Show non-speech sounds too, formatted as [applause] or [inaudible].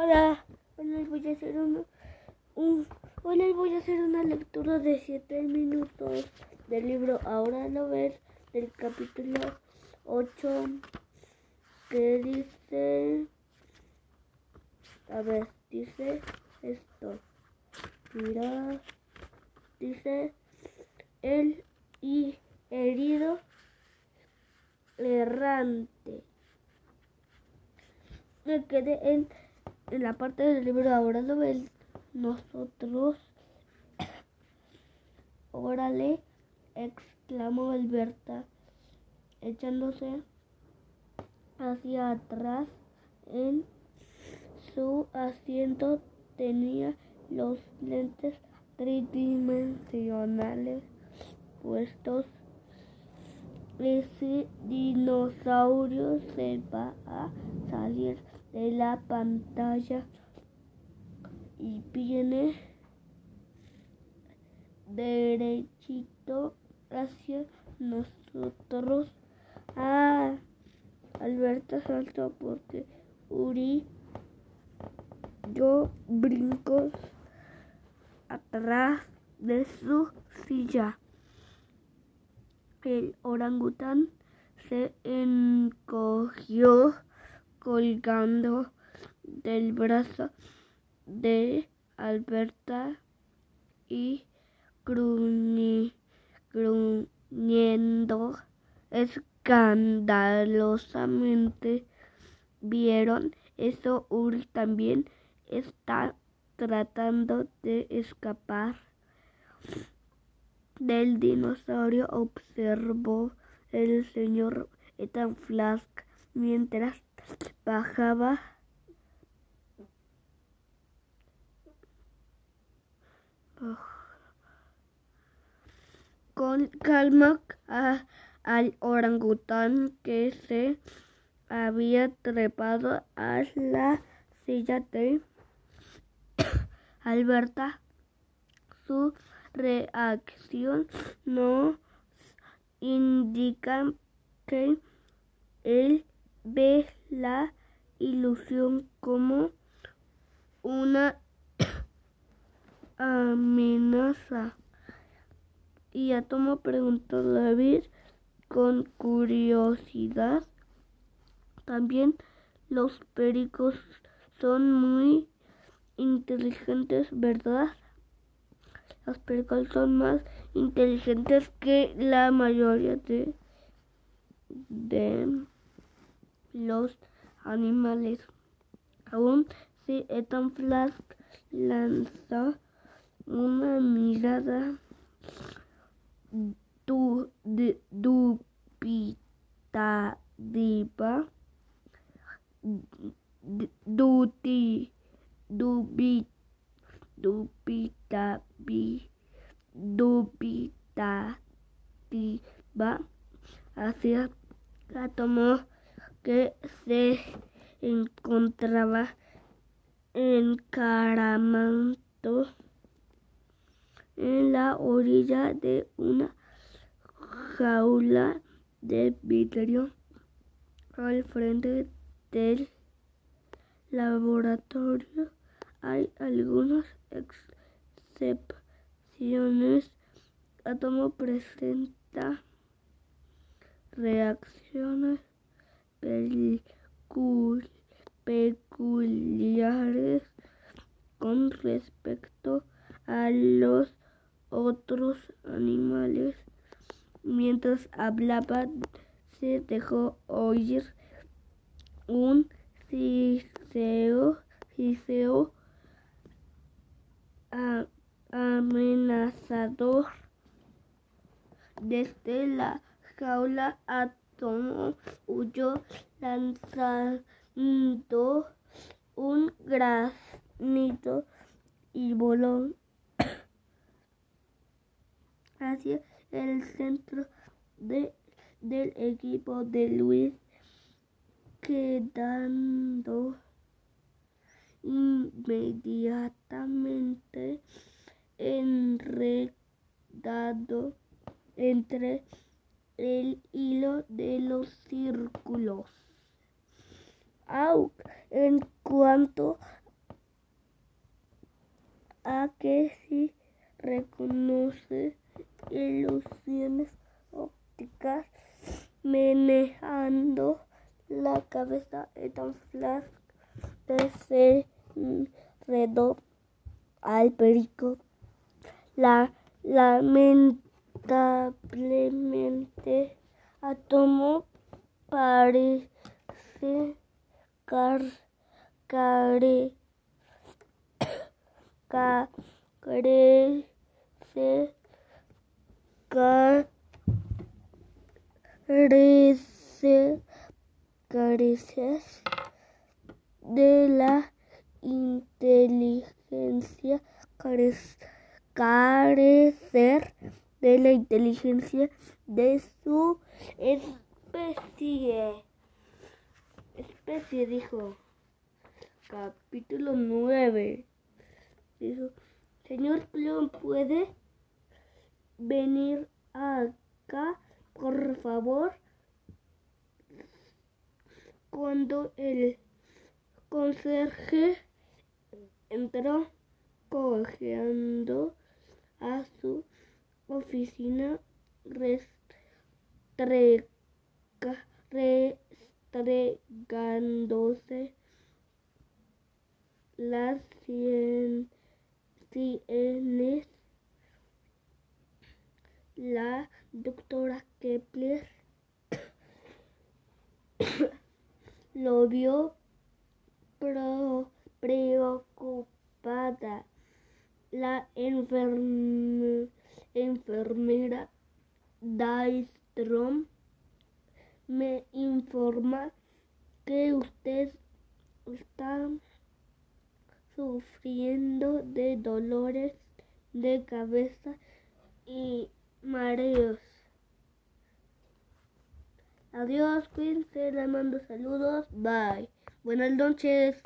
Hola, hoy les voy a hacer una, un, hoy les voy a hacer una lectura de 7 minutos del libro Ahora lo ves del capítulo 8 que dice, a ver, dice esto, mira, dice el y herido errante. Me quedé en, en la parte del libro ahora lo ves nosotros. [coughs] Órale, exclamó Alberta, echándose hacia atrás en su asiento tenía los lentes tridimensionales puestos. Ese dinosaurio se va a salir de la pantalla y viene derechito hacia nosotros. Ah, Alberta saltó porque Uri yo brinco atrás de su silla. El orangután se encogió colgando del brazo de Alberta y gruñendo escandalosamente. ¿Vieron eso? Uri también está tratando de escapar del dinosaurio, observó el señor Ethan Flask mientras bajaba con calma al orangután que se había trepado a la silla de [coughs] Alberta. Su reacción no indica que él ve la ilusión como una [coughs] amenaza. Y Atomo preguntó a David con curiosidad. También los pericos son muy inteligentes, ¿verdad? Los pericos son más inteligentes que la mayoría de, de los animales. Aún si Ethan Flask lanzó una mirada du, de, dubitativa, duti, dubi, dubitavi, dubitativa hacia átomo que se encontraba encaramado en la orilla de una jaula de vidrio al frente del laboratorio. Hay algunas excepciones. Átomo presenta reacciones peculiares con respecto a los otros animales. Mientras hablaba, se dejó oír un siseo amenazador desde la jaula. Atomo huyó lanzando un granito y voló. [coughs] Hacia el centro de, del equipo de Luis, quedando inmediatamente enredado entre el hilo de los círculos. Au, en cuanto a que si reconoce ilusiones ópticas manejando la cabeza entonces de redó al perico la lamentablemente Atomo parece car, care, [coughs] ca, carece, carece, careces de la inteligencia, carecer de la inteligencia de su especie. Especie, dijo. Capítulo 9. Dijo, señor Cleón, ¿puede venir acá, por favor? Cuando el conserje entró cojeando a su oficina restregándose las sienes. La doctora Kepler [coughs] lo vio preocupada. La enfermera enfermera Daistrom me informa que usted está sufriendo de dolores de cabeza y mareos. Adiós, cuídense, le mando saludos, bye. Buenas noches.